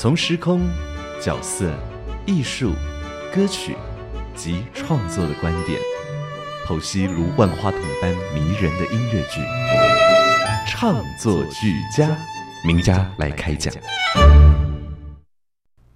从时空、角色、艺术、歌曲及创作的观点，剖析如万花筒般迷人的音乐剧，唱作俱佳，名家来开讲。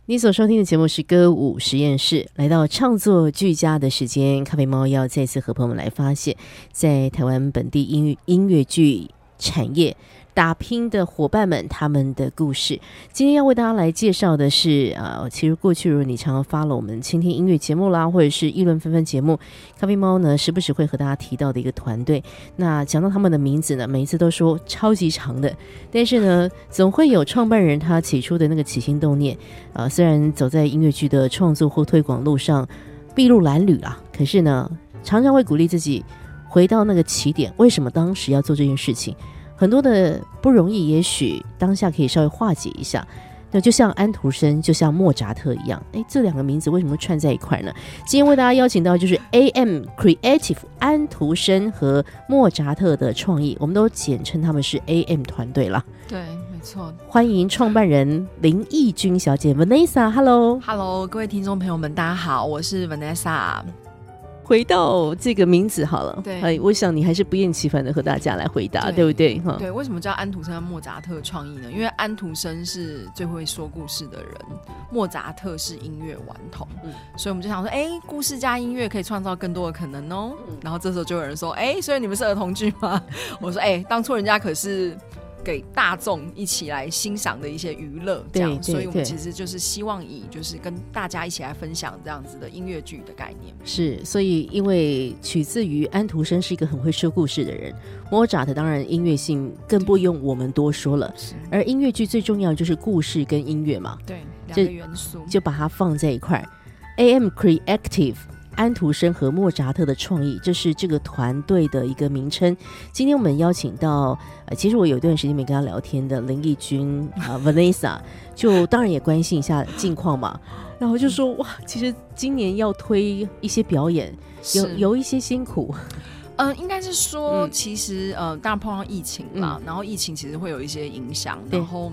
你所收听的节目是歌舞实验室，来到唱作俱佳的时间，咖啡猫要再次和朋友们来发现，在台湾本地音音乐剧产业。打拼的伙伴们，他们的故事。今天要为大家来介绍的是，呃，其实过去如果你常常发了我们倾听音乐节目啦，或者是议论纷纷节目，咖啡猫呢时不时会和大家提到的一个团队。那讲到他们的名字呢，每一次都说超级长的，但是呢，总会有创办人他起初的那个起心动念。啊，虽然走在音乐剧的创作或推广路上筚路蓝缕啦，可是呢，常常会鼓励自己回到那个起点。为什么当时要做这件事情？很多的不容易，也许当下可以稍微化解一下。那就像安徒生，就像莫扎特一样，哎，这两个名字为什么串在一块呢？今天为大家邀请到就是 A.M. Creative 安徒生和莫扎特的创意，我们都简称他们是 A.M. 团队了。对，没错。欢迎创办人林义君小姐 Vanessa，Hello，Hello，各位听众朋友们，大家好，我是 Vanessa。回到这个名字好了，对，哎，我想你还是不厌其烦的和大家来回答，对不对？哈，对，为什么叫安徒生和莫扎特创意呢？因为安徒生是最会说故事的人，莫扎特是音乐顽童，嗯，所以我们就想说，哎，故事加音乐可以创造更多的可能哦。然后这时候就有人说，哎，所以你们是儿童剧吗？我说，哎，当初人家可是。给大众一起来欣赏的一些娱乐，这样，所以我们其实就是希望以就是跟大家一起来分享这样子的音乐剧的概念。是，所以因为取自于安徒生是一个很会说故事的人，莫扎特当然音乐性更不用我们多说了。而音乐剧最重要的就是故事跟音乐嘛，对，两个元素就把它放在一块。A.M. Creative。安徒生和莫扎特的创意，这是这个团队的一个名称。今天我们邀请到，呃，其实我有一段时间没跟他聊天的林义君 啊，Vanessa，就当然也关心一下近况嘛。然后就说哇，其实今年要推一些表演，有有一些辛苦。嗯，应该是说，其实呃，当然碰到疫情嘛，然后疫情其实会有一些影响，然后。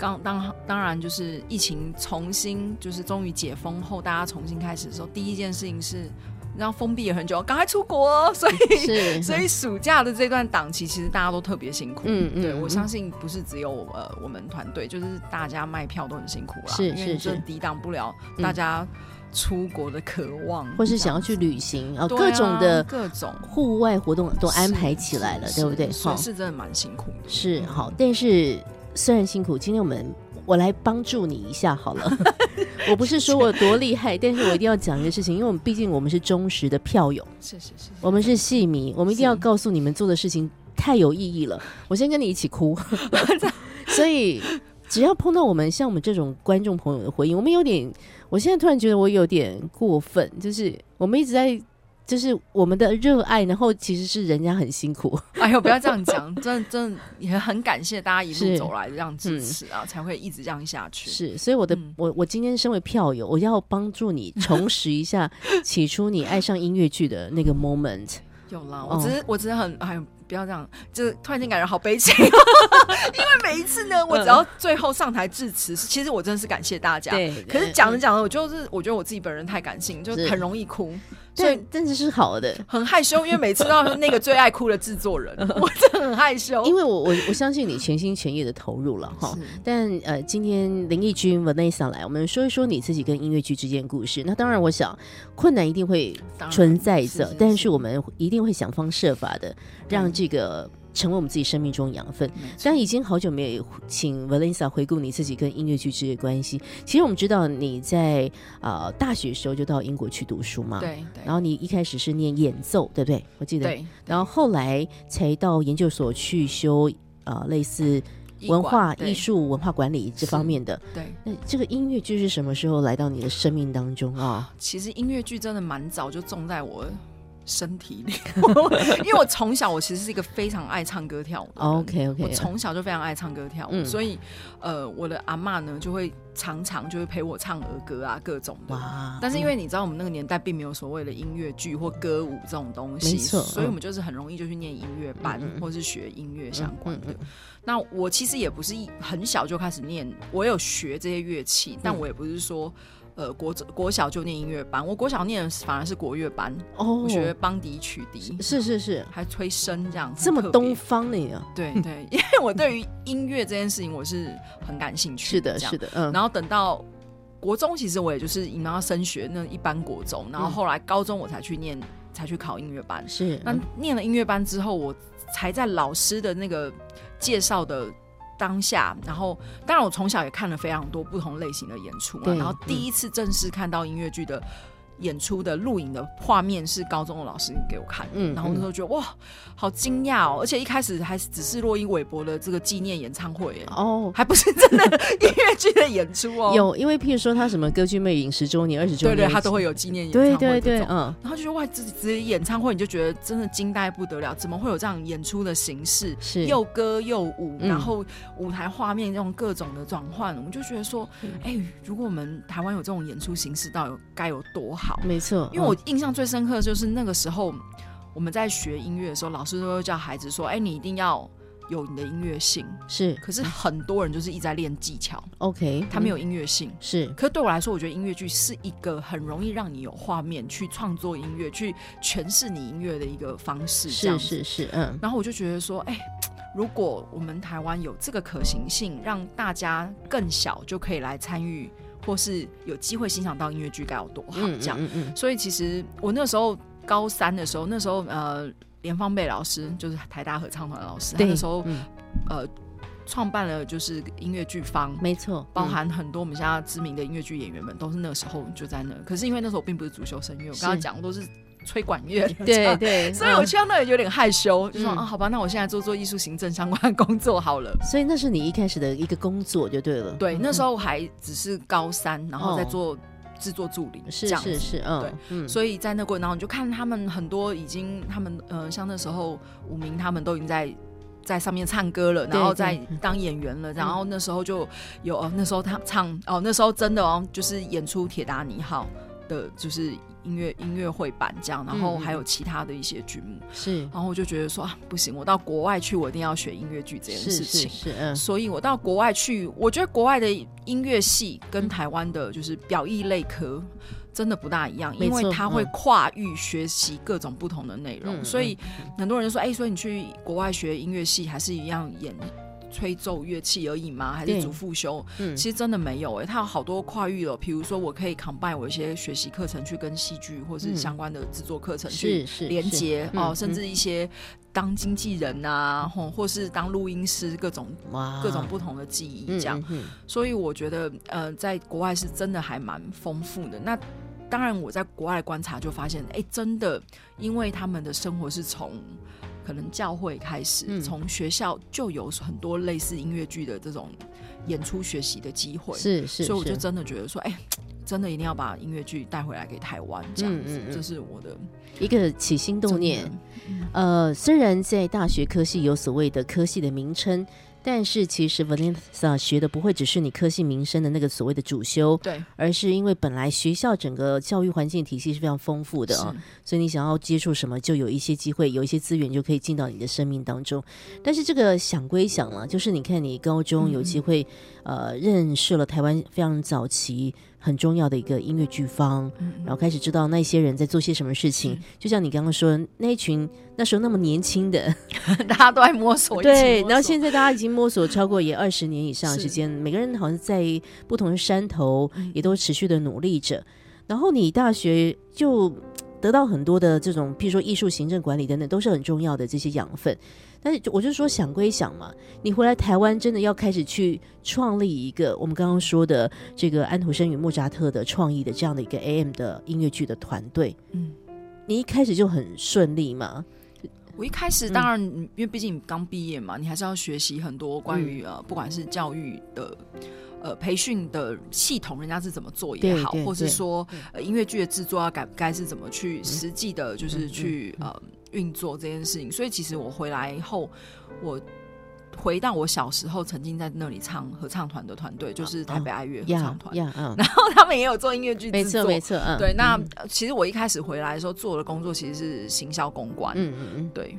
刚当当然就是疫情重新就是终于解封后，大家重新开始的时候，第一件事情是让封闭了很久，赶快出国。所以所以暑假的这段档期，其实大家都特别辛苦。嗯嗯，对我相信不是只有我呃我们团队，就是大家卖票都很辛苦啦。是是是，抵挡不了大家出国的渴望，或是想要去旅行啊，各种的各种户外活动都安排起来了，对不对？好，是真的蛮辛苦的。是好，但是。虽然辛苦，今天我们我来帮助你一下好了。我不是说我多厉害，但是我一定要讲一个事情，因为我们毕竟我们是忠实的票友，是是是，我们是戏迷，我们一定要告诉你们做的事情太有意义了。我先跟你一起哭，所以只要碰到我们像我们这种观众朋友的回应，我们有点，我现在突然觉得我有点过分，就是我们一直在。就是我们的热爱，然后其实是人家很辛苦。哎呦，不要这样讲，真的真的也很感谢大家一路走来这样支持啊，才会一直这样下去。是，所以我的我我今天身为票友，我要帮助你重拾一下起初你爱上音乐剧的那个 moment。有啦，我只是我只是很哎，不要这样，就突然间感觉好悲情。因为每一次呢，我只要最后上台致辞，其实我真的是感谢大家。对，可是讲着讲着，我就是我觉得我自己本人太感性，就很容易哭。所以真的是好的，很害羞，因为每次到那个最爱哭的制作人，我真的很害羞。因为我我我相信你全心全意的投入了哈。但呃，今天林奕君 Vanessa 来，我们说一说你自己跟音乐剧之间故事。那当然，我想困难一定会存在着，但是我们一定会想方设法的让这个。成为我们自己生命中养分，但已经好久没有请 Valensa 回顾你自己跟音乐剧之间的关系。其实我们知道你在呃大学时候就到英国去读书嘛，对。然后你一开始是念演奏，对不对？我记得。对。然后后来才到研究所去修啊类似文化艺术、文化管理这方面的。对。那这个音乐剧是什么时候来到你的生命当中啊？其实音乐剧真的蛮早就种在我身体里，因为我从小我其实是一个非常爱唱歌跳舞的人。OK 我从小就非常爱唱歌跳舞，嗯所以呃，我的阿嬷呢就会常常就会陪我唱儿歌啊，各种的。哇！但是因为你知道，我们那个年代并没有所谓的音乐剧或歌舞这种东西，所以嗯我们就是很容易就去念音乐班，或是学音乐相关的。那我其实也不是一很小就开始念，我有学这些乐器，但嗯我也不是说。呃，国国小就念音乐班，我国小念的反而是国乐班，哦我，学邦迪、曲笛，是是是，还吹笙这样，这么东方的呀？对对，因为我对于音乐这件事情我是很感兴趣，是的，是的，嗯，然后等到国中，其实我也就是你们要升学那一般国中，然后后来高中我才去念，才去考音乐班。是那念了音乐班之后，我才在老师的那个介绍的当下，然后当然我从小也看了非常多不同类型的演出嘛，然后第一次正式看到音乐剧的。演出的录影的画面是高中的老师给我看，嗯然后那时候觉得哇，好惊讶哦！而且一开始还只是洛伊韦伯的这个纪念演唱会，哎，哦。还不是真的音乐剧的演出哦。有，因为譬如说他什么歌剧魅影十周年、二十周年，对对，他都会有纪念演唱会对对对嗯，然后就觉得哇，自己直接演唱会，你就觉得真的惊呆不得了，怎么会有这样演出的形式？是又歌又舞，嗯然后舞台画面这种各种的转换，我们就觉得说，嗯哎、如果我们台湾有这种演出形式，到底有该有多好？没错，因为我嗯印象最深刻的就是那个时候我们在学音乐的时候，老师都会叫孩子说，哎、你一定要有你的音乐性。是可是很多人就是一直在练技巧，OK，他没有嗯音乐性。是可是对我来说，我觉得音乐剧是一个很容易让你有画面去创作音乐、去诠释你音乐的一个方式。是是是，嗯，然后我就觉得说，哎、如果我们台湾有这个可行性，让大家更小就可以来参与，或是有机会欣赏到音乐剧，该有多好？嗯这样。嗯嗯所以其实我那时候高三的时候，那时候呃，连芳贝老师就是台大合唱团的老师，他对那时候嗯呃创办了就是音乐剧方。没错，包嗯含很多我们现在知名的音乐剧演员们，都是那时候就在那。可是因为那时候我并不是主修声乐，我刚刚是讲我都是吹管乐。对对，所以我嗯。去到那里有点害羞，就说嗯。啊，好吧，那我现在做做艺术行政相关的工作好了。所以那是你一开始的一个工作就对了，对，嗯那时候还只是高三，然后再哦。做制作助理，是是是，嗯对，嗯，所以在那过程当中，你就看他们很多已经，他们呃，像那时候武明他们都已经在在上面唱歌了，然后在当演员了，然后那时候就有，哦，那时候他唱哦，那时候真的哦，就是演出《铁达尼号》的，就是音乐音乐会版这样，然后还有其他的一些剧目，是。然后我就觉得说啊，不行，我到国外去，我一定要学音乐剧这件事情。是是，嗯，所以我到国外去，我觉得国外的音乐系跟台湾的就是表艺类科真的不大一样，因为它会嗯跨域学习各种不同的内容，嗯所以很多人就说，哎、所以你去国外学音乐系还是一样演。吹奏乐器而已吗？还是主副修？嗯其实真的没有哎、它有好多跨域了。比如说，我可以 combine 我一些学习课程去跟戏剧或是嗯相关的制作课程去连接哦，甚嗯至一些当经纪人啊，或或是当录音师，各种，各种不同的记忆这样。嗯，嗯所以我觉得，呃，在国外是真的还蛮丰富的。那当然，我在国外的观察就发现，哎，真的，因为他们的生活是从可能教会开始，嗯。从学校就有很多类似音乐剧的这种演出学习的机会。嗯是是，所以我就真的觉得说，哎，真的一定要把音乐剧带回来给台湾，这样。子，嗯嗯嗯。这是我的一个起心动念。呃，虽然在大学科系有所谓的科系的名称，但是其实 Vanessa 学的不会只是你科系名声的那个所谓的主修，对而是因为本来学校整个教育环境体系是非常丰富的啊、所以你想要接触什么，就有一些机会，有一些资源就可以进到你的生命当中。但是这个想归想了，就是你看你高中有机会，呃，认识了台湾非常早期很重要的一个音乐剧方，嗯然后开始知道那些人在做些什么事情。是。就像你刚刚说，那一群那时候那么年轻的，大家都在摸索，对，然后现在大家已经摸索超过也二十年以上的时间，每个人好像在不同的山头嗯。也都持续的努力着。然后你大学就得到很多的这种，譬如说艺术行政管理等等，都是很重要的这些养分。但是我就说想归想嘛，你回来台湾真的要开始去创立一个我们刚刚说的这个安徒生与莫扎特的创意的这样的一个 AM 的音乐剧的团队，嗯。你一开始就很顺利嘛？我一开始当然，因为毕竟你刚毕业嘛，你还是要学习很多关于呃，不管是教育的呃培训的系统，人家是怎么做也好，或是说呃音乐剧的制作要该该是怎么去实际的，就是去呃运作这件事情。所以其实我回来后，我。回到我小时候曾经在那里唱合唱团的团队，就是台北爱乐合唱团。然后他们也有做音乐剧制作，没错，没错。对，那其实我一开始回来的时候做的工作其实是行销公关。嗯嗯嗯，对。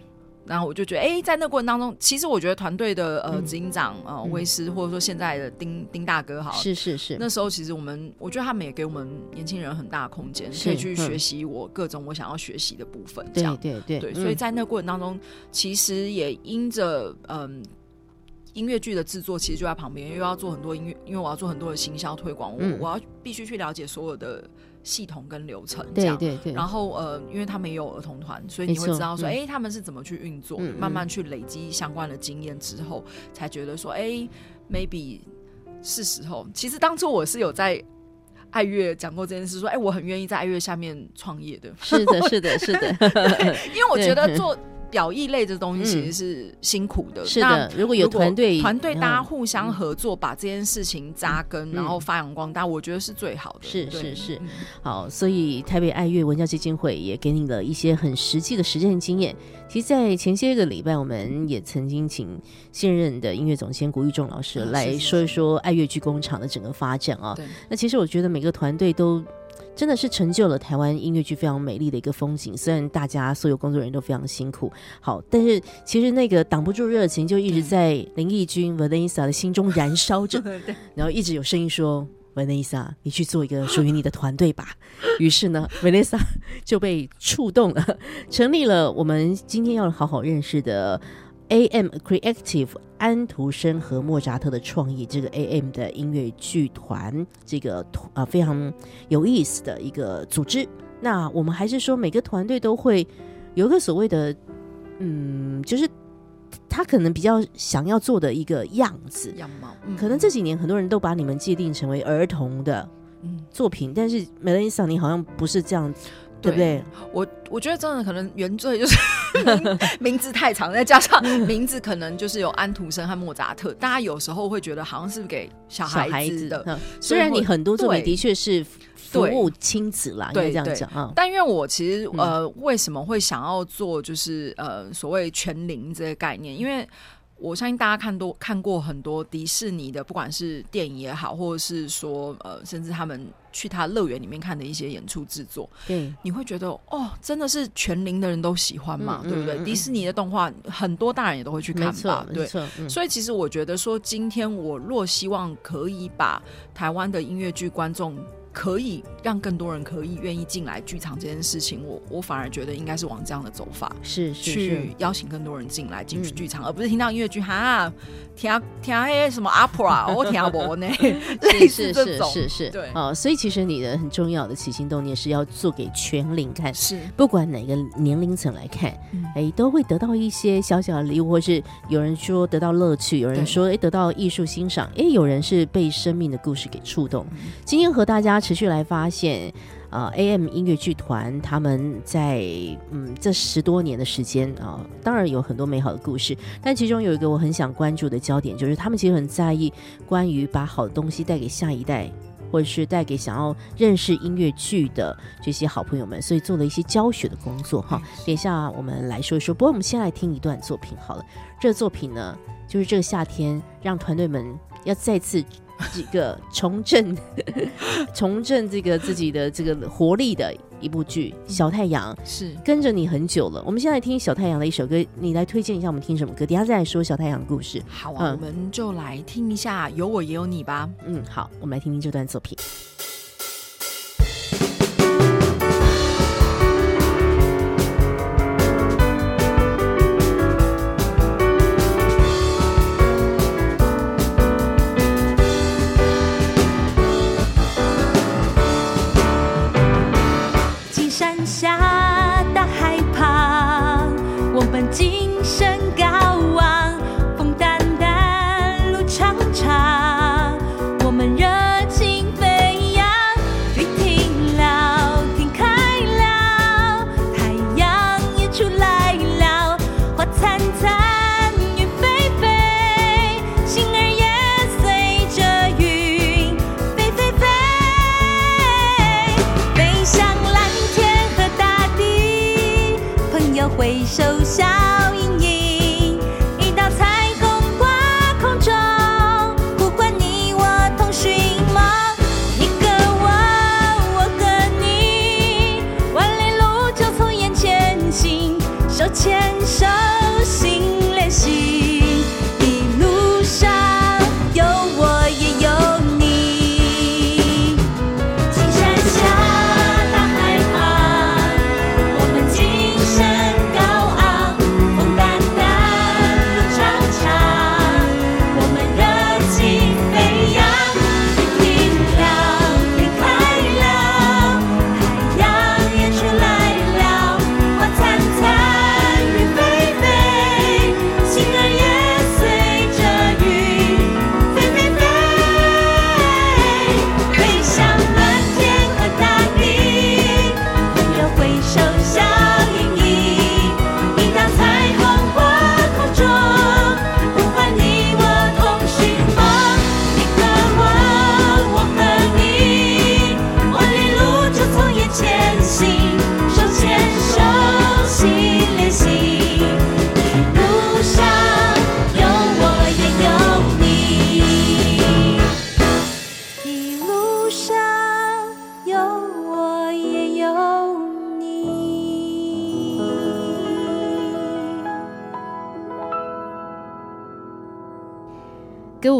然后我就觉得，哎，在那过程当中，其实我觉得团队的呃执行长呃威斯，或者说现在的丁丁大哥，好，是是是。那时候其实我们，我觉得他们也给我们年轻人很大的空间，可以去学习我各种我想要学习的部分。对对对对，所以在那过程当中，其实也因着嗯。音乐剧的制作其实就在旁边，又要做很多音乐，因为我要做很多的行销推广，我我要必须去了解所有的系统跟流程，这样。对对。然后呃，因为他们也有儿童团，所以你会知道说，哎，他们是怎么去运作，慢慢去累积相关的经验之后，才觉得说，哎，maybe 是时候。其实当初我是有在爱乐讲过这件事，说，哎，我很愿意在爱乐下面创业的。是的，是的，是的。因为我觉得做。表意类的东西其实是辛苦的，是的。如果有团队，团队大家互相合作，把这件事情扎根，然后发扬光大，我觉得是最好的。是是是，好。所以台北爱乐文教基金会也给你了一些很实际的实践经验。其实，在前些个礼拜，我们也曾经请现任的音乐总监谷玉仲老师来说一说爱乐剧工厂的整个发展啊。那其实我觉得每个团队都。真的是成就了台湾音乐剧非常美丽的一个风景。虽然大家所有工作人员都非常辛苦，好，但是其实那个挡不住热情，就一直在林义君 Vanessa 的心中燃烧着。然后一直有声音说：“Vanessa，你去做一个属于你的团队吧。” 于是呢，Vanessa 就被触动了，成立了我们今天要好好认识的。A.M. Creative 安徒生和莫扎特的创意，这个 A.M. 的音乐剧团，这个啊非常有意思的一个组织。那我们还是说，每个团队都会有一个所谓的，嗯，就是他可能比较想要做的一个样子样貌。可能这几年很多人都把你们界定成为儿童的作品，但是梅兰妮你好像不是这样子。对不对？我我觉得真的可能原罪就是 名字太长，再加上名字可能就是有安徒生和莫扎特，大家有时候会觉得好像是给小孩子的。虽然你很多作品的确是服务亲子啦，应该这样讲啊。但因为我其实呃，为什么会想要做就是呃所谓全龄这个概念？因为我相信大家看多看过很多迪士尼的，不管是电影也好，或者是说呃，甚至他们去他乐园里面看的一些演出制作，对，你会觉得哦，真的是全龄的人都喜欢嘛，对不对？迪士尼的动画很多大人也都会去看吧，对。所以其实我觉得说，今天我若希望可以把台湾的音乐剧观众。可以让更多人可以愿意进来剧场这件事情，我我反而觉得应该是往这样的走法，是去邀请更多人进来进去剧场，而不是听到音乐剧哈，听听那什么 opera，我 听不呢，是是是是是，对。哦，所以其实你的很重要的起心动念是要做给全龄看，是。不管哪个年龄层来看，哎，都会得到一些小小的礼物，或是有人说得到乐趣，有人说哎得到艺术欣赏，哎，有人是被生命的故事给触动。今天和大家。持续来发现，呃，A.M. 音乐剧团他们在嗯这十多年的时间啊，当然有很多美好的故事，但其中有一个我很想关注的焦点，就是他们其实很在意关于把好东西带给下一代，或者是带给想要认识音乐剧的这些好朋友们，所以做了一些教学的工作哈。等一下我们来说一说，不过我们先来听一段作品好了。这个作品呢，就是这个夏天让团队们要再次。几个重振、重振这个自己的这个活力的一部剧《小太阳》，是跟着你很久了。我们现在听《小太阳》的一首歌，你来推荐一下我们听什么歌？等下再来说《小太阳》的故事。好啊，我们就来听一下《有我也有你》吧。嗯，好，我们来听听这段作品。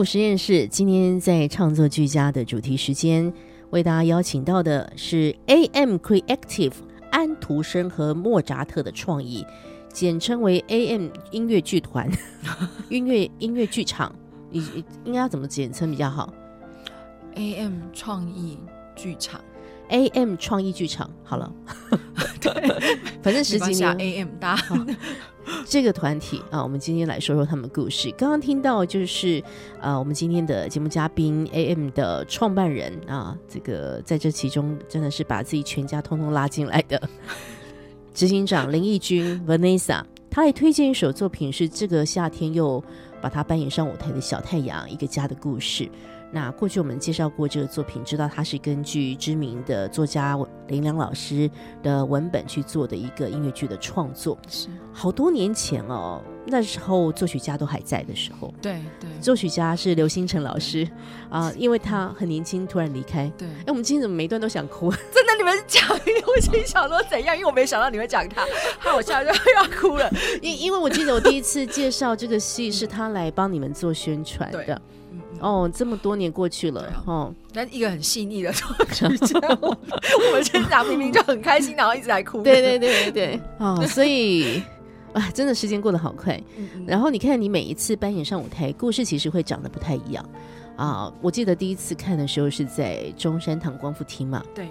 舞实验室今天在创作俱佳的主题时间，为大家邀请到的是 AM Creative 安徒生和莫扎特的创意，简称为 AM 音乐剧团、音乐音乐剧场。你你应该要怎么简称比较好？AM 创意剧场，AM 创意剧场，好了，对 反正十几没关系啊年，AM 大家 这个团体啊，我们今天来说说他们的故事。刚刚听到就是呃，我们今天的节目嘉宾 AM 的创办人啊，这个在这其中真的是把自己全家通通拉进来的 执行长林义君 Vanessa，他来推荐一首作品是这个夏天又把它扮演上舞台的小太阳，一个家的故事。那过去我们介绍过这个作品，知道它是根据知名的作家林良老师的文本去做的一个音乐剧的创作。是好多年前哦，那时候作曲家都还在的时候，对对作曲家是刘星辰老师啊、因为他很年轻突然离开。对，哎，我们今天怎么每一段都想哭？真的你们讲，我心想说怎样？因为我没想到你会讲他，害我现在就 要哭了。因因为我记得我第一次介绍这个戏是他来帮你们做宣传对的。哦，这么多年过去了对啊哦，那一个很细腻的作曲家，我我们现场明明就很开心，然后一直在哭。对对对对对，哦，所以啊，真的时间过得好快。嗯，嗯然后你看，你每一次扮演上舞台，故事其实会长得不太一样啊。我记得第一次看的时候是在中山堂光复厅嘛，对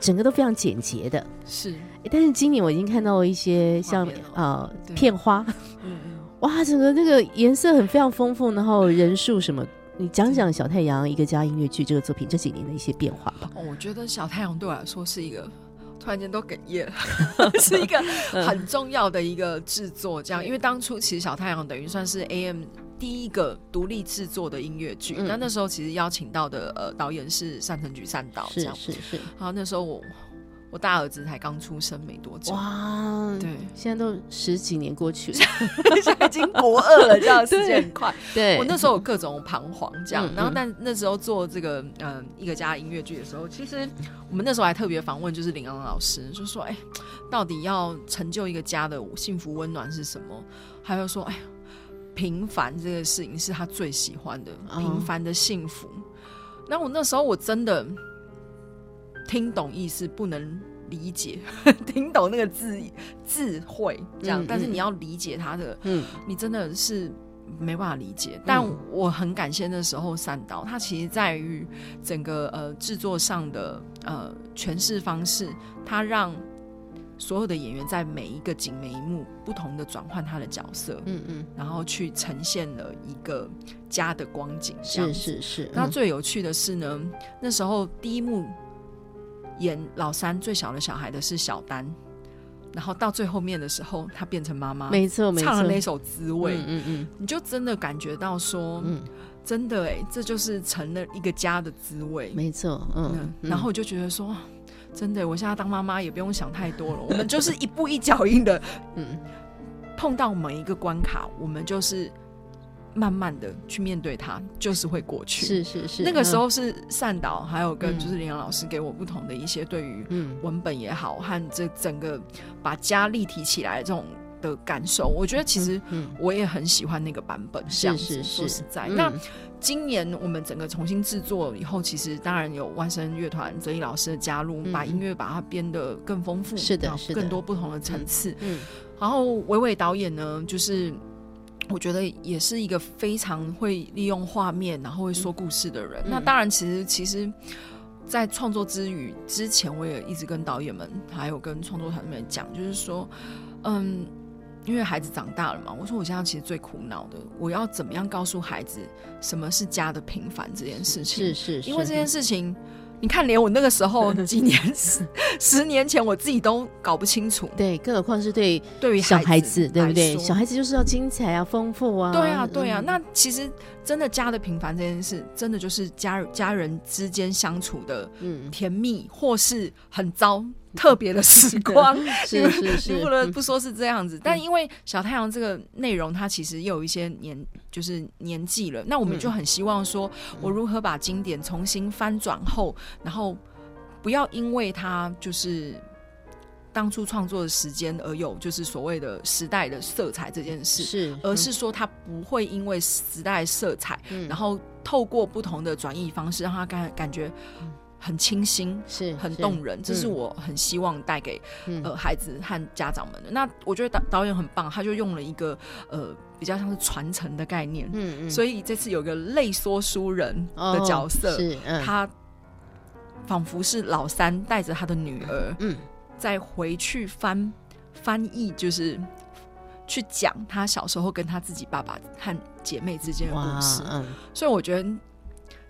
整个都非常简洁的。是，但是今年我已经看到一些像画面了呃片花，嗯嗯。哇，整个那个颜色很非常丰富，然后人数什么，你讲讲小太阳一个家音乐剧这个作品这几年的一些变化吧。哦，我觉得小太阳对我来说是一个。突然间都哽咽了，是一个很重要的一个制作，这样，因为当初其实小太阳等于算是 AM 第一个独立制作的音乐剧，嗯那那时候其实邀请到的呃导演是单成菊三岛，这样，是是是，然后那时候我我大儿子才刚出生没多久，哇，对，现在都十几年过去了，现在已经国二了，这样时间很快。对，我那时候有各种彷徨，这样嗯，然后嗯但那时候做这个嗯、呃一个家音乐剧的时候，其实我们那时候还特别访问就是林昂老师，就说哎，到底要成就一个家的幸福温暖是什么？还有说哎呀，平凡这个事情是他最喜欢的，哦平凡的幸福。那我那时候我真的听懂意思，不能理解，听懂那个字智慧这样，嗯但是嗯。你要理解他的嗯。你真的是没办法理解。但嗯我很感谢那时候三岛，他其实在于整个呃制作上的呃诠释方式，他让所有的演员在每一个景每一幕不同的转换他的角色，嗯嗯，然后去呈现了一个家的光景。是是是，那嗯最有趣的是呢，那时候第一幕演老三最小的小孩的是小丹，然后到最后面的时候，她变成妈妈，没错没错，唱了那首《滋味》嗯嗯你就真的感觉到说，嗯。真的哎，这就是成了一个家的滋味。嗯，。没错，嗯嗯，，嗯。然后我就觉得说，真的，我现在当妈妈也不用想太多了，我们就是一步一脚印的 嗯。碰到每一个关卡，我们就是慢慢的去面对它，就是会过去。是是是，那个时嗯候是善导，还有跟嗯。就是林阳老师给我不同的一些对于嗯。文本也好，和这整个把家立体起来这种的感受，我觉得其实嗯我也很喜欢那个版本。这是样子是是。说实在，嗯。那今年我们整个重新制作以后，其实当然有万声乐团泽一老师的加入，嗯把音乐把它编得更丰富，是的更多不同的层次。嗯然后伟伟导演呢，就是我觉得也是一个非常会利用画面，然后会说故事的人。嗯那当然，其实其实，在创作之余之前，我也一直跟导演们还有跟创作团队们讲，就是说，嗯。因为孩子长大了嘛，我说我现在其实最苦恼的，我要怎么样告诉孩子什么是家的平凡这件事情？是是，是因为这件事情，你看，连我那个时候 几年十十年前，我自己都搞不清楚。对，更何况是对对于小孩子子，对不对？小孩子就是要精彩啊，丰富啊。对啊，对啊。嗯那其实真的家的平凡这件事，真的就是家家人之间相处的嗯，甜蜜，或是很糟特别的时光。是是是，你不能嗯不说是这样子，但因为小太阳这个内容，它其实也有一些年，就是年纪了。那我们嗯就很希望说，我如何把经典重新翻转后，然后不要因为它就是当初创作的时间而有就是所谓的时代的色彩这件事，是，而是说它不会因为时代色彩，嗯然后透过不同的转译方式，让它感感觉很清新。是是很动人，这是嗯我很希望带给嗯呃孩子和家长们的。那我觉得导导演很棒，他就用了一个呃比较像是传承的概念，嗯嗯所以这次有个类说书人的角色，哦是嗯他仿佛是老三带着他的女儿，嗯再回去翻翻译，就是去讲他小时候跟他自己爸爸和姐妹之间的故事。嗯所以我觉得，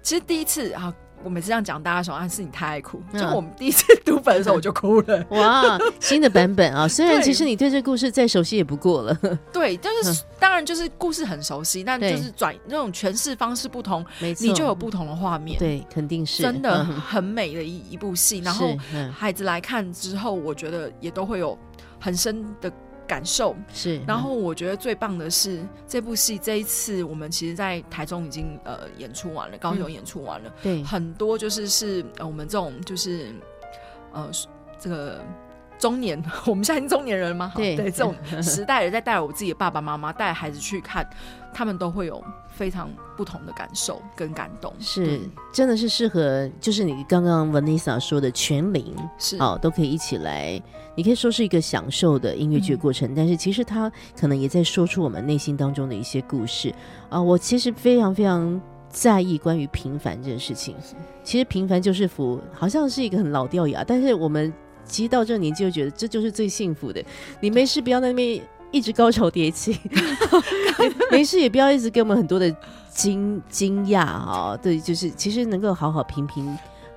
其实第一次啊，我每次这样讲，大家说啊，是你太爱哭。嗯就我们第一次读本的时候，我就哭了。哇，新的版本啊！虽然其实你对这故事再熟悉也不过了，对，但是、当然就是故事很熟悉，但就是转那种诠释方式不同，你就有不同的画面。，对，肯定是真的嗯很美的一一部戏。然后孩子来看之后，我觉得也都会有很深的感受。是，然后我觉得最棒的是这部戏这一次我们其实，在台中已经呃演出完了，高雄演出完了，对很多就是是呃我们这种就是呃这个中年，我们现在已经中年人了吗？好对对，这种 时代的在带我自己的爸爸妈妈带孩子去看，他们都会有非常不同的感受跟感动。是真的是适合，就是你刚刚 Vanessa 说的全龄是哦，都可以一起来。你可以说是一个享受的音乐剧过程，但是其实它可能也在说出我们内心当中的一些故事啊、我其实非常非常在意关于平凡这件事情。其实平凡就是福，好像是一个很老掉牙，但是我们其实到这个年纪就觉得这就是最幸福的。你没事不要在那边一直高潮迭起，没事也不要一直给我们很多的惊惊讶啊，对，就是其实能够好好平平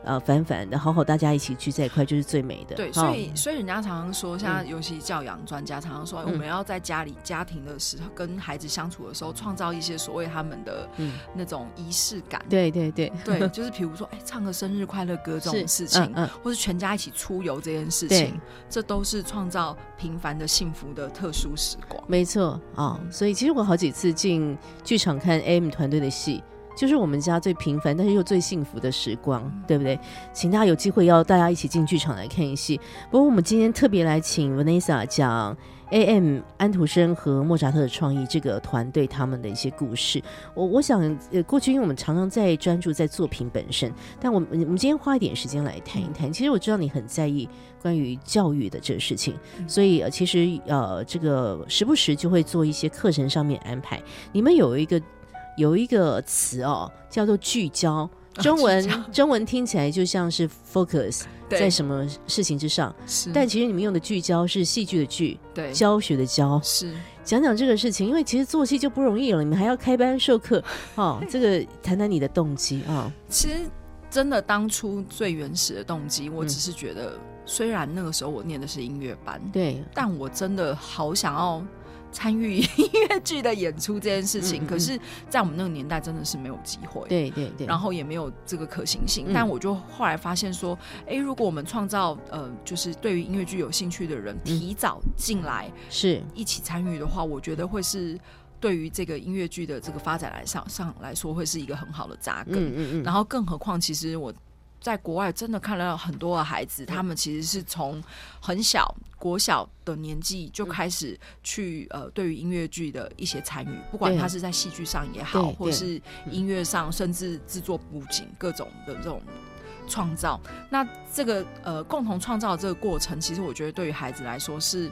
呃反反的，好好大家一起聚在一块，就是最美的。对，所以所以人家常常说，像尤其教养专家常常说，嗯我们要在家里家庭的时候跟孩子相处的时候，创造一些所谓他们的嗯那种仪式感。对对对，对，就是比如说，哎，唱个生日快乐歌这种事情，嗯嗯或是全家一起出游这件事情，这都是创造平凡的幸福的特殊时光。没错啊、嗯所以其实我好几次进剧场看 AM 团队的戏。就是我们家最平凡，但是又最幸福的时光，嗯对不对？请大家有机会要大家一起进剧场来看一戏。不过我们今天特别来请 Vanessa 讲 AM 安徒生和莫扎特的创意这个团队他们的一些故事。我我想，呃，过去因为我们常常在专注在作品本身，但我们我们今天花一点时间来谈一谈。其实我知道你很在意关于教育的这个事情，所以呃，其实呃，这个时不时就会做一些课程上面安排。你们有一个有一个词哦，叫做聚焦。中文、中文听起来就像是 focus 在什么事情之上，是，但其实你们用的聚焦是戏剧的剧，对。教学的教。是。讲讲这个事情，因为其实做戏就不容易了，你们还要开班授课，哦，这个谈谈你的动机啊、其实真的当初最原始的动机，我嗯。只是觉得，虽然那个时候我念的是音乐班，对，但我真的好想要参与音乐剧的演出这件事情。嗯嗯嗯可是，在我们那个年代，真的是没有机会。。对对对，然后也没有这个可行性，嗯但我就后来发现说，哎，如果我们创造呃，就是对于音乐剧有兴趣的人嗯提早进来是一起参与的话，我觉得会是对于这个音乐剧的这个发展来上上来说，会是一个很好的扎根。嗯嗯嗯，然后，更何况，其实我在国外真的看到很多的孩子，他们其实是从很小国小的年纪就开始去呃，对于音乐剧的一些参与，不管他是在戏剧上也好或是音乐上，甚至制作布景各种的这种。创造，那这个呃共同创造这个过程，其实我觉得对于孩子来说是，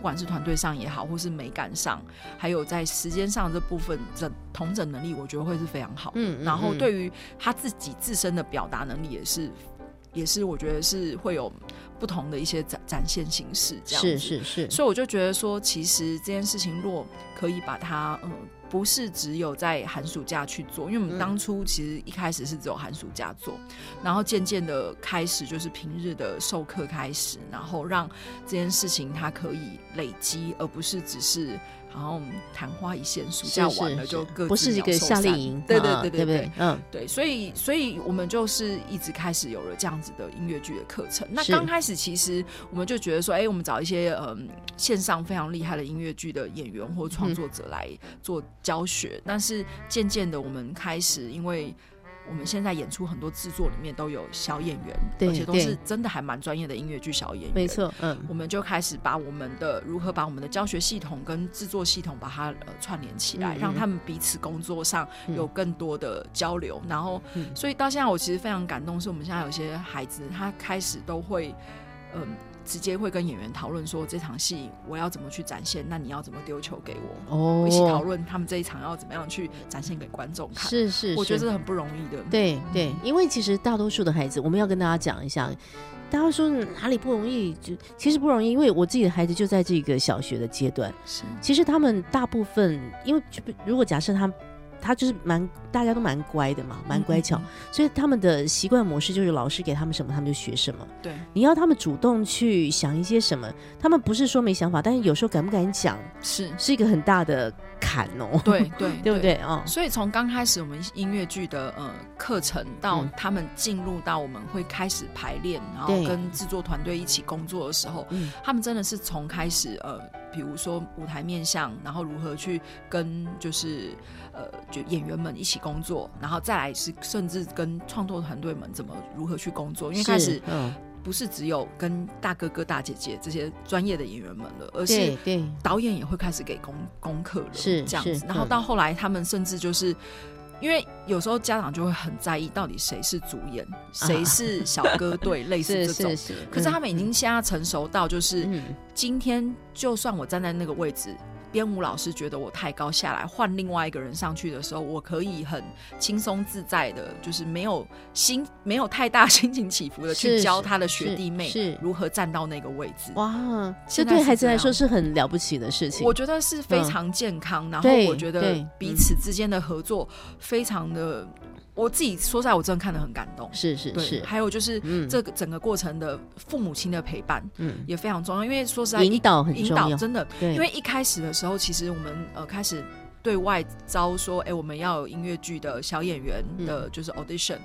不管是团队上也好，或是美感上，还有在时间上这部分整同整能力，我觉得会是非常好的。嗯嗯然后嗯对于他自己自身的表达能力，也是也是我觉得是会有不同的一些展展现形式，这样子。是是是，所以我就觉得说，其实这件事情若可以把它，嗯，不是只有在寒暑假去做，因为我们嗯。当初其实一开始是只有寒暑假做，然后渐渐的开始就是平日的授课开始，然后让这件事情它可以累积，而不是只是好像昙花一现，暑假完了就各自不是一个夏令营，对对啊对对对？嗯，对，所以所以我们就是一直开始有了这样子的音乐剧的课程。那是刚开始其实我们就觉得说，哎、我们找一些嗯线上非常厉害的音乐剧的演员或创作者来做教学。但是渐渐的，我们开始因为我们现在演出很多制作里面都有小演员，而且都是真的还蛮专业的音乐剧小演员。没。错，嗯，我们就开始把我们的如何把我们的教学系统跟制作系统把它呃串联起来，嗯嗯让他们彼此工作上嗯有更多的交流。然后，嗯所以到现在我其实非常感动，是我们现在有些孩子他开始都会嗯。直接会跟演员讨论说这场戏我要怎么去展现，那你要怎么丢球给我？哦，一起讨论他们这一场要怎么样去展现给观众看。是是，是我觉得这很不容易的。对对，因为其实大多数的孩子，我们要跟大家讲一下，大家说哪里不容易，就其实不容易，因为我自己的孩子就在这个小学的阶段，是其实他们大部分，因为就如果假设他他就是蛮大家都蛮乖的嘛，蛮乖巧，嗯所以他们的习惯模式就是老师给他们什么，他们就学什么。对，你要他们主动去想一些什么，他们不是说没想法，但是有时候敢不敢讲，是，是一个很大的坎哦。对 对对不对？哦，所以从刚开始我们音乐剧的呃课程到嗯他们进入到我们会开始排练，然后跟制作团队一起工作的时候，嗯。他们真的是从开始呃，比如说舞台面向，然后如何去跟就是呃就演员们一起工作，然后再来是甚至跟创作团队们怎么如何去工作，因为开始嗯，不是只有跟大哥哥大姐姐这些专业的演员们了，而是导演也会开始给功功课了，是是这样子。然后嗯。到后来，他们甚至就是。因为有时候家长就会很在意，到底谁是主演，谁是小哥队，类似 这种。可是他们已经现在成熟到，就是嗯。今天就算我站在那个位置，编舞老师觉得我太高下来，换另外一个人上去的时候，我可以很轻松自在的，就是没有心没有太大心情起伏的去教他的学弟妹是如何站到那个位置。哇，这对孩子来说是很了不起的事情。我觉得是非常健康，然后我觉得彼此之间的合作非常的，我自己说实在，我真的看得很感动。是是是，还有就是嗯。这个整个过程的父母亲的陪伴嗯，也非常重要，因为说实在，引导很引重要，导真的，对，因为一开始的时候，其实我们呃开始对外招说，哎、我们要有音乐剧的小演员的，就是 audition，、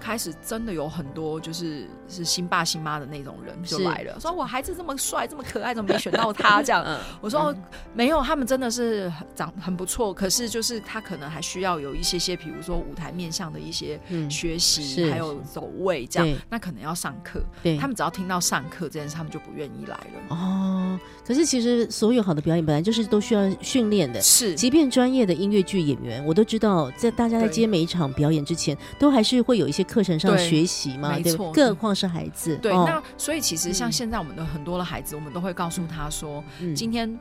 开始真的有很多就是是新爸新妈的那种人就来了，说我孩子这么帅这么可爱，怎么没选到他这样？嗯我说、哦没有，他们真的是长很不错，可是就是他可能还需要有一些些，比如说舞台面向的一些嗯学习，是还有走位这样，那可能要上课。对他们只要听到上课这件事，他们就不愿意来了。哦，可是其实所有好的表演本来就是都需要训练的。是，即便专业的音乐剧演员，我都知道，在大家在接每一场表演之前，都还是会有一些课程上对学习嘛，对对？没错更何况是孩子。对，哦那所以其实像嗯现在我们的很多的孩子，我们都会告诉他说，嗯今天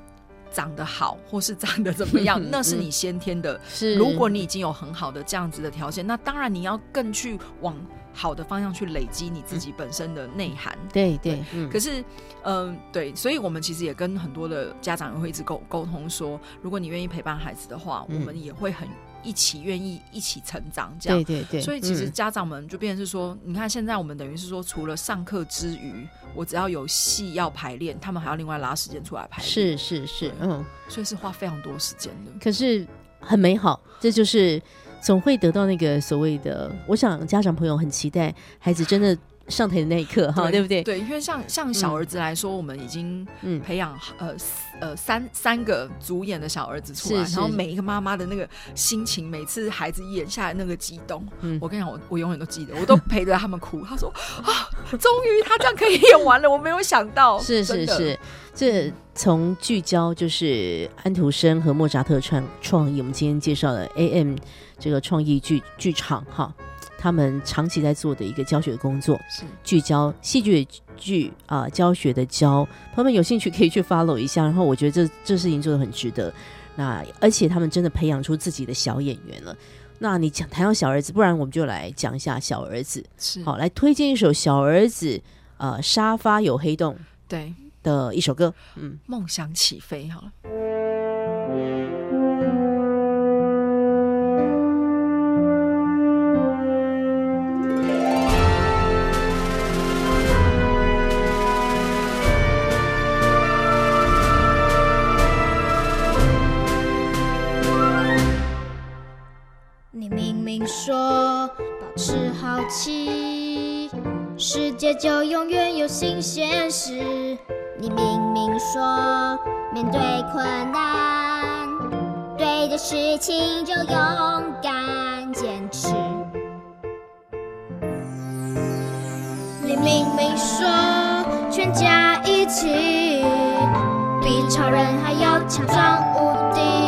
长得好或是长得怎么样，嗯 那是你先天的。是，如果你已经有很好的这样子的条件，那当然你要更去往好的方向去累积你自己本身的内涵。对对，嗯，可是，嗯、对，所以我们其实也跟很多的家长也会一直沟沟通说，如果你愿意陪伴孩子的话，嗯我们也会很一起愿意一起成长这样对。对对，所以其实嗯家长们就变成是说，你看现在我们等于是说，除了上课之余，我只要有戏要排练，他们还要另外拉时间出来排练，是是是，嗯，所以是花非常多时间的。可是很美好，这就是总会得到那个所谓的，我想家长朋友很期待孩子真的上台的那一刻，哈，对不对？对，因为像像小儿子来说，我们已经嗯，培养呃呃三三个主演的小儿子出来，是是。然后每一个妈妈的那个心情，每次孩子演下来那个激动，嗯。我跟你讲，我我永远都记得，我都陪着他们哭。他说啊，终于他这样可以演完了，我没有想到，是是是，这从聚焦就是安徒生和莫扎特创创意，我们今天介绍的 AM 这个创意剧剧场哈，他们长期在做的一个教学工作，是聚焦戏剧的剧啊、教学的教，朋友们有兴趣可以去 follow 一下。然后我觉得这这事情做的很值得。那而且他们真的培养出自己的小演员了。那你讲谈到小儿子，不然我们就来讲一下小儿子。是，好，来推荐一首小儿子呃沙发有黑洞对，的一首歌。嗯，梦想起飞好了。说保持好奇世界就永远有新鲜事你明明说面对困难对的事情就勇敢坚持。你明明说全家一起比超人还要强壮无敌。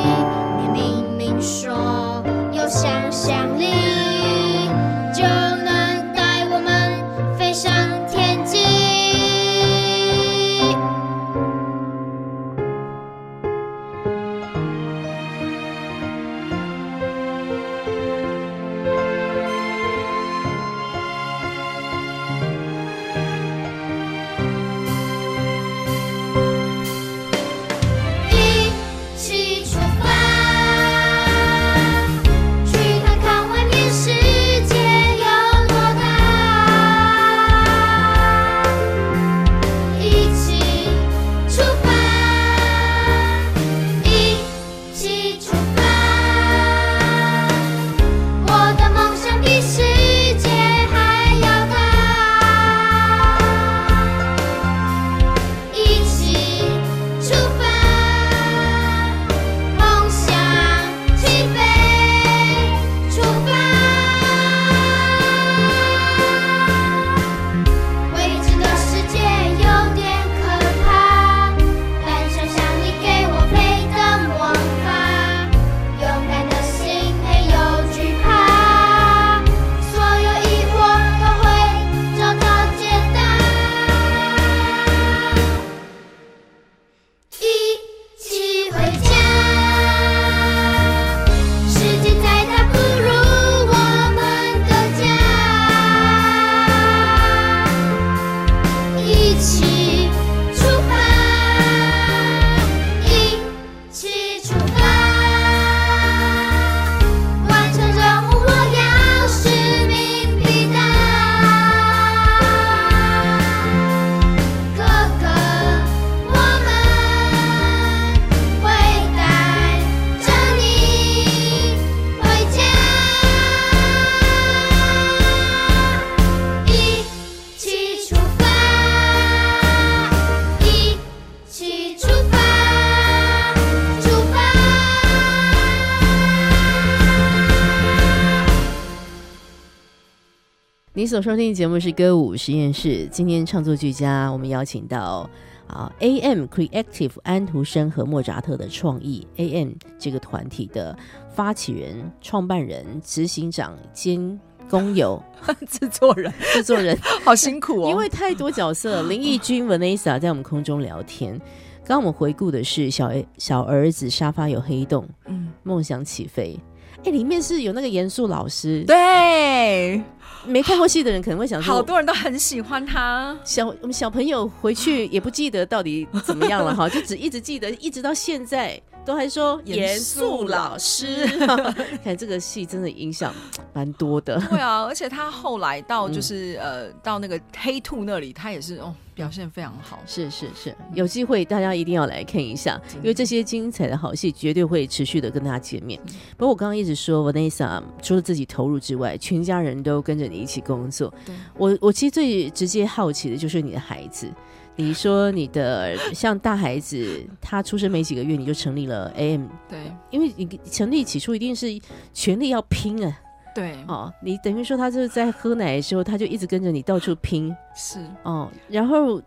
所收听的节目是歌舞实验室，今天唱作俱佳，我们邀请到啊 AM Creative 安徒生和莫扎特的创意 AM 这个团体的发起人、创办人、执行长兼工友、制作人。制作人，好辛苦哦，因为太多角色，林义君 Vanessa 在我们空中聊天。刚刚我们回顾的是小小儿子沙发有黑洞，嗯，梦想起飞。哎，里面是有那个严肃老师，对，没看过戏的人可能会想说，好多人都很喜欢他。小我们小朋友回去也不记得到底怎么样了哈，就只一直记得，一直到现在都还说严严肃肃老老师。看这个戏真的影响蛮多的。对啊，而且他后来到嗯就是、呃到那个黑兔那里，他也是哦表现非常好。是是是，有机会大家一定要来看一下，因为这些精彩的好戏绝对会持续的跟大家见面。不过我刚刚一直说，Vanessa 除了自己投入之外，全家人都跟着你一起工作。对，我我其实最直接好奇的就是你的孩子。你说你的像大孩子，他出生没几个月你就成立了 AM，对因为你成立起初一定是全力要拼啊，对，哦，你等于说他就是在喝奶的时候，他就一直跟着你到处拼，是哦，然后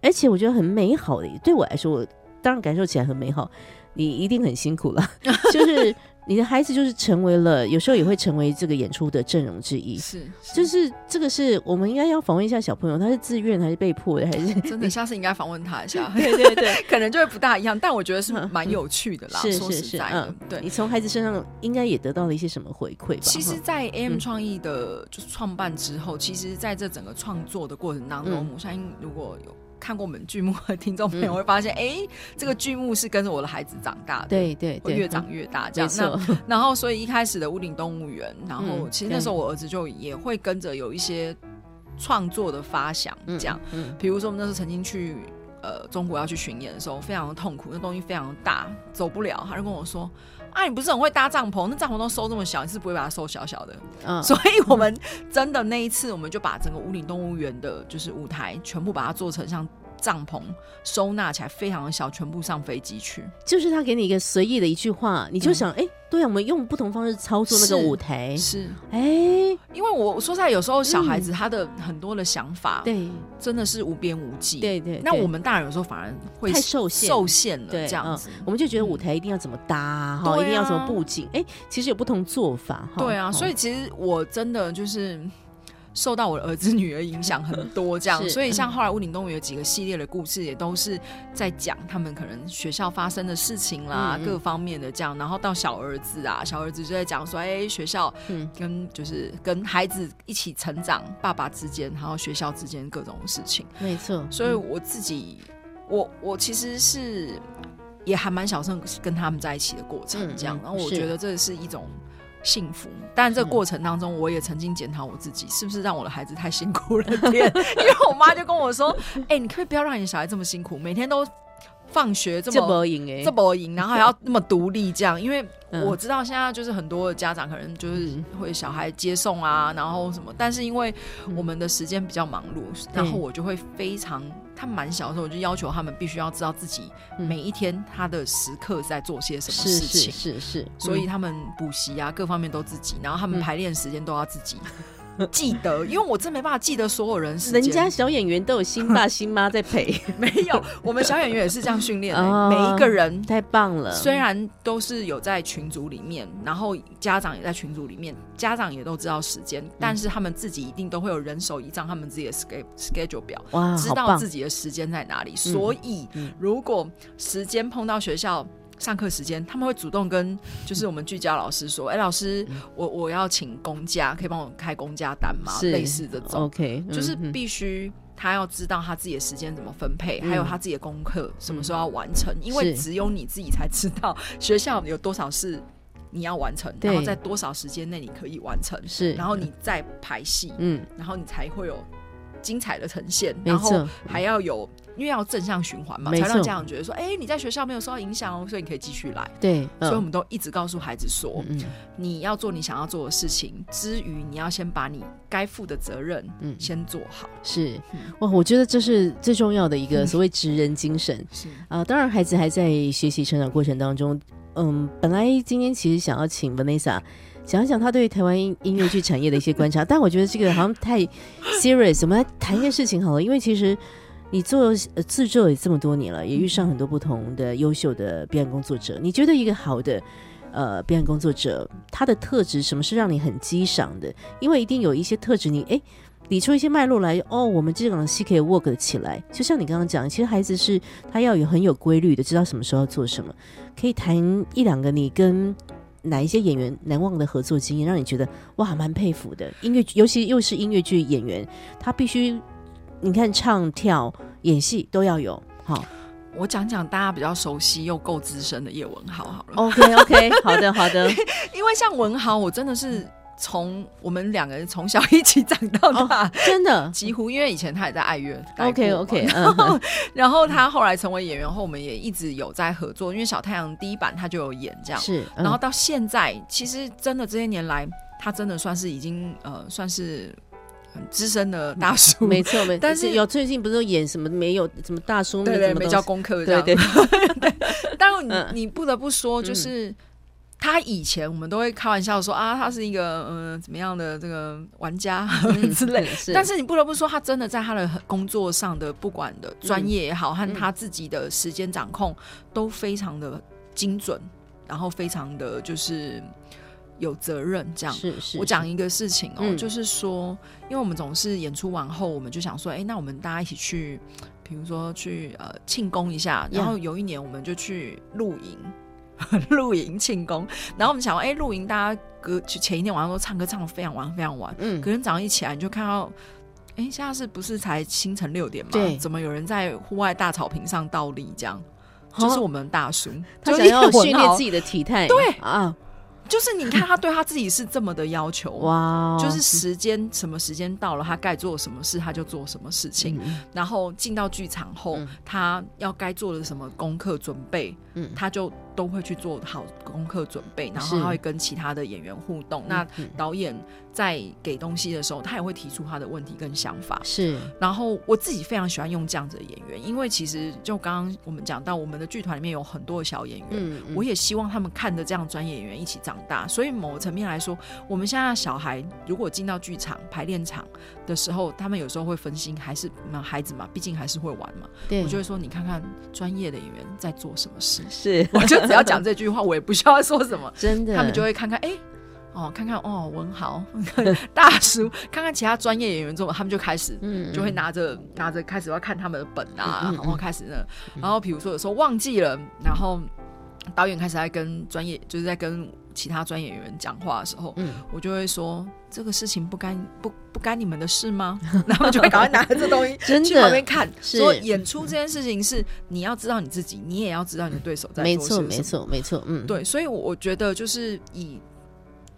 而且我觉得很美好的，对我来说，我当然感受起来很美好。你一定很辛苦了，就是你的孩子就是成为了，有时候也会成为这个演出的阵容之一。是，就是是这个是我们应该要访问一下小朋友，他是自愿还是被迫的，还是真的，下次应该访问他一下。对对对，可能就会不大一样，但我觉得是嗯蛮有趣的啦。是说是是，实在的，嗯，对你。从孩子身上应该也得到了一些什么回馈吧？其实，在 AM 嗯创意的就是创办之后，其实在这整个创作的过程当中，嗯我相信如果有看过我们剧目的听众朋友嗯会发现，哎、这个剧目是跟着我的孩子长大的，，对对对，会越长嗯越大这没样。那，然后，所以一开始的屋顶动物园，然后嗯其实那时候我儿子就也会跟着有一些创作的发想，嗯这样。，嗯比如说我们那时候曾经去呃中国要去巡演的时候，非常的痛苦，那东西非常的大，走不了。他就跟我说：“啊，你不是很会搭帐篷？那帐篷都收这么小，你是不会把它收小小的。嗯，所以我们真的那一次，我们就把整个五岭动物园的就是舞台全部把它做成像帐篷收纳起来，非常的小，全部上飞机去。就是他给你一个随意的一句话，你就嗯。想，哎、对啊，我们用不同方式操作那个舞台，是。哎，因为我说实在，有时候小孩子他的很多的想法，对。真的是无边无际。对对，对。那我们大人有时候反而会太受限。受限了，对这样子。我们就觉得舞台一定要怎么搭啊哈，啊。一定要怎么布景，哎，其实有不同做法哈。对啊，哦所以其实我真的就是受到我的儿子女儿影响很多，这样。所以像后来屋顶动物有几个系列的故事，也都是在讲他们可能学校发生的事情啦，嗯嗯各方面的这样。然后到小儿子啊，小儿子就在讲说，哎，学校嗯跟就是跟孩子一起成长，爸爸之间，然后学校之间各种事情。没错，所以嗯我自己，我我其实是也还蛮享受跟他们在一起的过程，嗯这样。嗯然后我觉得这是一种幸福，但这个过程当中，我也曾经检讨我自己，是不是让我的孩子太辛苦了点？因为我妈就跟我说：“哎、你可不可以不要让你的小孩这么辛苦，每天都放学这这么这么赢，然后还要那么独立这样，因为嗯。我知道现在就是很多的家长可能就是嗯。会小孩接送啊，然后什么，但是因为我们的时间比较忙碌，然后我就会非常，他蛮小的时候，我就要求他们必须要知道自己嗯。每一天他的时刻在做些什么是是事情，是是，嗯。所以他们补习啊各方面都自己，然后他们嗯。排练时间都要自己。记得，因为我真没办法记得所有人。人家小演员都有新爸新妈在陪，没有，我们小演员也是这样训练 每一个人太棒了。虽然都是有在群组里面，然后家长也在群组里面，家长也都知道时间，但是他们自己一定都会有人手一张他们自己的 schedule schedule 表，哇，知道自己的时间在哪里。所以嗯如果时间碰到学校。上课时间，他们会主动跟就是我们聚焦老师说：“ 哎、老师，我我要请公假，可以帮我开公假单吗？”类似这种，OK，就是必须他要知道他自己的时间怎么分配，还有嗯他自己的功课什么时候要完成，因为只有你自己才知道学校有多少事你要完成，然后在多少时间内你可以完成，是，然后你再排戏，嗯，然后你才会有精彩的呈现，然后还要有。因为要正向循环嘛，才让家长觉得说，哎、你在学校没有受到影响哦，所以你可以继续来。对，嗯所以我们都一直告诉孩子说，嗯你要做你想要做的事情之余，你要先把你该负的责任嗯，先做好。是嗯哇，我觉得这是最重要的一个所谓职人精神。是，啊，当然孩子还在学习成长过程当中。嗯，本来今天其实想要请 Vanessa 讲一讲他对台湾音音乐剧产业的一些观察，但我觉得这个好像太 serious。我们来谈一件事情好了，因为其实你做呃制作也这么多年了，也遇上很多不同的优秀的表演工作者。你觉得一个好的呃表演工作者，他的特质什么是让你很激赏的？因为一定有一些特质你，诶理出一些脉络来，哦，我们这场戏可以 work 得起来。就像你刚刚讲，其实孩子是他要有很有规律的，知道什么时候要做什么。可以谈一两个你跟哪一些演员难忘的合作经验，让你觉得哇蛮佩服的。音乐，尤其又是音乐剧演员，他必须你看唱跳演戏都要有。好我讲讲大家比较熟悉又够资深的叶文豪好了，，OK OK，好的好的，因为像文豪，我真的是从我们两个人从小一起长到大，真的？几乎因为以前他也在爱乐 OK OK，然嗯。后然后他后来成为演员后，我们也一直有在合作，因为小太阳第一版他就有演这样，是，嗯。然后到现在，其实真的这些年来，他真的算是已经呃算是很资深的大叔，没错没错，但是有最近不是演什么没有什么大叔对对，没交什么东西？功课这对样。对，但嗯你你不得不说，就是。他以前我们都会开玩笑说啊，他是一个嗯、呃、怎么样的这个玩家 之类，是。但是你不得不说，他真的在他的工作上的不管的专业也好，和嗯。他自己的时间掌控都非常的精准，然后非常的就是有责任这样。是是，我讲一个事情哦，嗯就是说，因为我们总是演出完后，我们就想说，哎、那我们大家一起去，比如说去呃庆功一下。然后有一年我们就去露营，露营庆功。然后我们想说，哎、露营大家隔前一天晚上都唱歌唱的非常晚非常晚，嗯隔天早上一起来你就看到。哎，现在是不是才清晨六点嘛？对怎么有人在户外大草坪上倒立？这样，哦就是我们大叔，他就是想要训练自己的体态，对啊，就是你看他对他自己是这么的要求，哇哦，就是时间什么时间到了，他该做什么事他就做什么事情。嗯。然后进到剧场后，嗯。他要该做的什么功课准备，嗯。他就都会去做好功课准备，然后他会跟其他的演员互动。那嗯。导演在给东西的时候，他也会提出他的问题跟想法。是。然后我自己非常喜欢用这样子的演员，因为其实就刚刚我们讲到，我们的剧团里面有很多的小演员，我也希望他们看着这样专业演员一起长大。所以某个层面来说，我们现在小孩如果进到剧场排练场的时候，他们有时候会分心，还是那孩子嘛，毕竟还是会玩嘛。对我就会说，你看看专业的演员在做什么事。是我就只要讲这句话，我也不需要说什么，真的，他们就会看看，哎、哦，看看哦，文豪 大叔，看看其他专业演员做，他们就开始嗯就会拿着拿着开始要看他们的本啊，然后开始呢，然后比如说有时候忘记了，然后导演开始在跟专业就是在跟其他专业演员讲话的时候，嗯。我就会说这个事情不干不不干你们的事吗？然后就会赶快拿着这东西真的去旁边看，说演出这件事情是你要知道你自己，你也要知道你的对手在没错做些什么。没错没错，嗯，对，所以我我觉得就是以。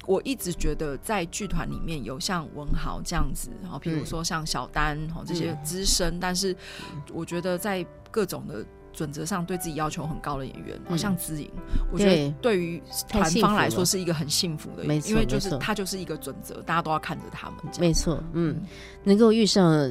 我一直觉得在剧团里面有像文豪这样子，然后比如嗯。说像小丹哈这些资深，但是我觉得在各种的准则上对自己要求很高的演员，好、嗯像知莹，我觉得对。于团方来说是一个很幸福的，因为就是他就是一个准则，大家都要看着他们没错，嗯，能够遇上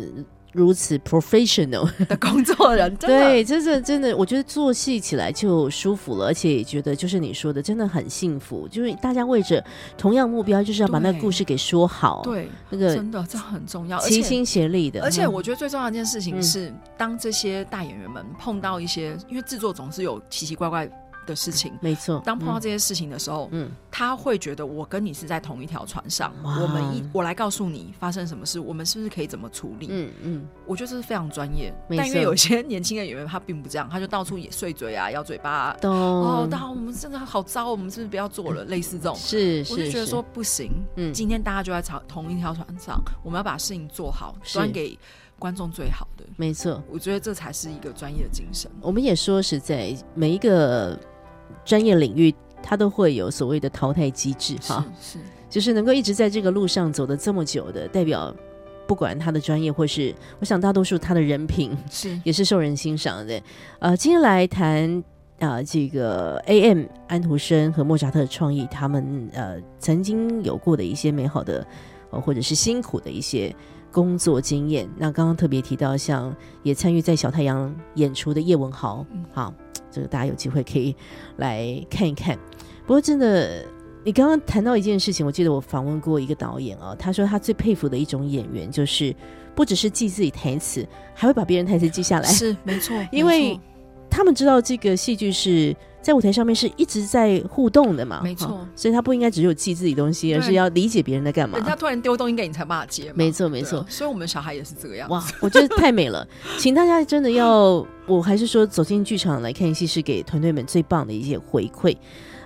如此 professional，的工作人，真的？对，真的真的，我觉得做戏起来就舒服了，而且也觉得就是你说的，真的很幸福，就是大家为着同样目标，就是要把那个故事给说好，，对，那个真的这很重要，齐心协力的，而且嗯。我觉得最重要的一件事情嗯。是，当这些大演员们碰到一些，因为制作总是有奇奇怪怪的事情。没错，当碰到嗯这些事情的时候，嗯他会觉得我跟你是在同一条船上，哇我们一我来告诉你发生什么事，我们是不是可以怎么处理？嗯嗯，我觉得这是非常专业。但因为有些年轻的演员他并不这样，他就到处也碎嘴啊、咬嘴巴、哦，大我们真的好糟，我们是不是不要做了？类似这种，是我就觉得说不行，嗯今天大家就在朝同一条船上，我们要把事情做好，是端给观众最好的。没错，我觉得这才是一个专业的精神。我们也说实在，每一个专业领域，它都会有所谓的淘汰机制哈，是就是能够一直在这个路上走的这么久的，代表不管他的专业或是，我想大多数他的人品是 也是受人欣赏的。呃，今天来谈啊、这个 A.M. 安徒生和莫扎特的创意，他们呃曾经有过的一些美好的，呃或者是辛苦的一些工作经验。那刚刚特别提到，像也参与在小太阳演出的叶文豪，嗯好，这个大家有机会可以来看一看。不过真的。你刚刚谈到一件事情，我记得我访问过一个导演啊，他说他最佩服的一种演员就是不只是记自己台词，还会把别人台词记下来。是没错，因为他们知道这个戏剧是在舞台上面是一直在互动的嘛，没错哈所以他不应该只有记自己东西，而是要理解别人在干嘛人。家突然丢东西给你才把它接，没错，没错。所以我们小孩也是这个样子。哇，我觉得太美了，请大家真的要，我还是说走进剧场来看戏，是给团队们最棒的一些回馈。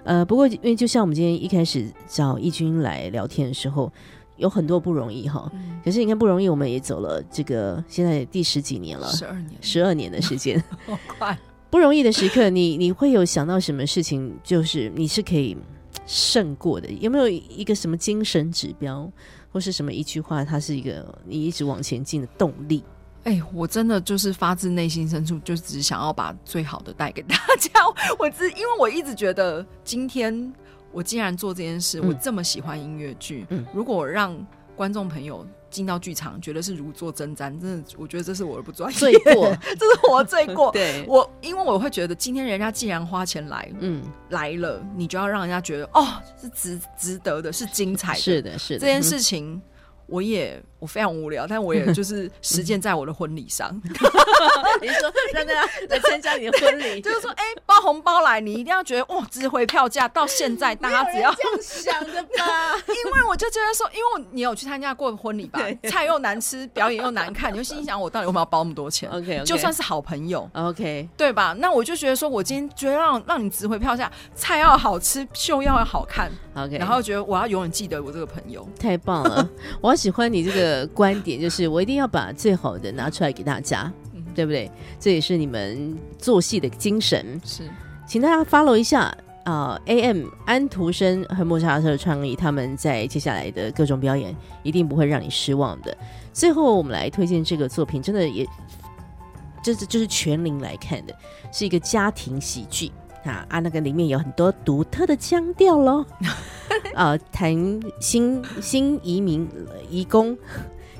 呃，不过因为就像我们今天一开始找义军来聊天的时候，有很多不容易哈。嗯，可是你看不容易，我们也走了这个现在第十几年了，十二年，十二年的时间。好快。不容易的时刻，你你会有想到什么事情，就是你是可以嗯胜过的？有没有一个什么精神指标，或是什么一句话，它是一个你一直往前进的动力？哎、我真的就是发自内心深处，就只想要把最好的带给大家。我只因为我一直觉得，今天我既然做这件事，嗯我这么喜欢音乐剧，嗯如果让观众朋友进到剧场觉得是如坐针毡，真的，我觉得这是我的不专业，罪过，这是我的罪过。对，我因为我会觉得，今天人家既然花钱来嗯，来了，你就要让人家觉得哦，是值值得的，是精彩的。是的，是的，这件嗯。事情，我也我非常无聊，但我也就是实践在我的婚礼上，你说让大家来参加你的婚礼，就是说，哎、包红包来，你一定要觉得哇，值回票价。到现在，大家只要，这样想的吧？因为我就觉得说，因为我你有去参加过婚礼吧 对，菜又难吃，表演又难看，你就心想，我到底为什么要包那么多钱 OK，就算是好朋友。OK，对吧？那我就觉得说，我今天觉得让让你值回票价，菜要好吃，秀要好看，OK，然后觉得我要永远记得我这个朋友。太棒了！我喜欢你这个观点，就是我一定要把最好的拿出来给大家，嗯对不对？这也是你们做戏的精神。是，请大家 follow 一下啊、a m 安徒生和莫扎特的创意，他们在接下来的各种表演一定不会让你失望的。最后，我们来推荐这个作品，真的也，这是就是全龄来看的，是一个家庭喜剧啊啊，那个里面有很多独特的腔调喽。呃，谈新新移民移工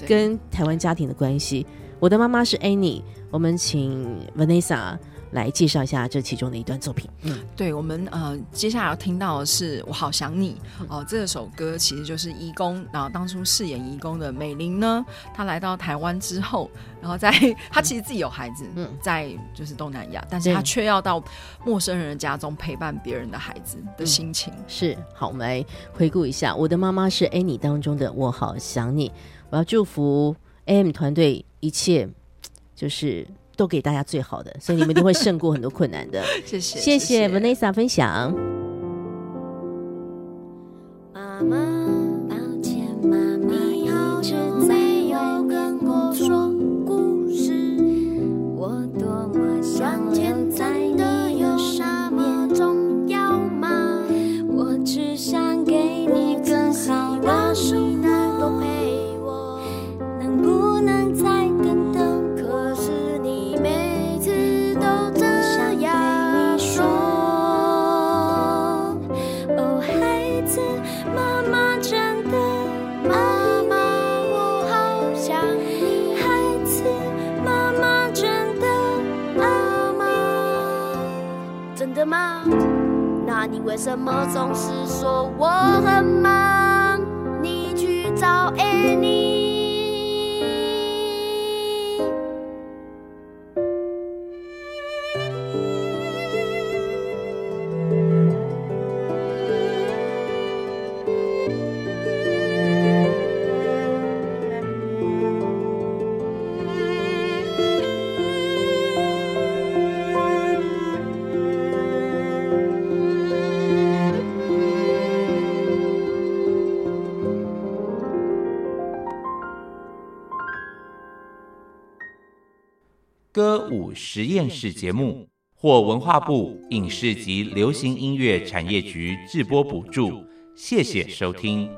跟台湾家庭的关系。我的妈妈是 Annie，我们请 Vanessa 来介绍一下这其中的一段作品。嗯，对我们呃，接下来要听到的是《我好想你》哦、这首歌其实就是义工，然后当初饰演义工的美玲呢，她来到台湾之后，然后在 她其实自己有孩子，嗯在就是东南亚，但是她却要到陌生人的家中陪伴别人的孩子的心情。是好，我们来回顾一下，我的妈妈是 Annie 当中的我好想你。我要祝福 AM 团队一切就是都给大家最好的，所以你们一定会胜过很多困难的。谢谢，谢谢 Vanessa 分享。妈妈，五实验室节目获文化部影视及流行音乐产业局制播补助，谢谢收听。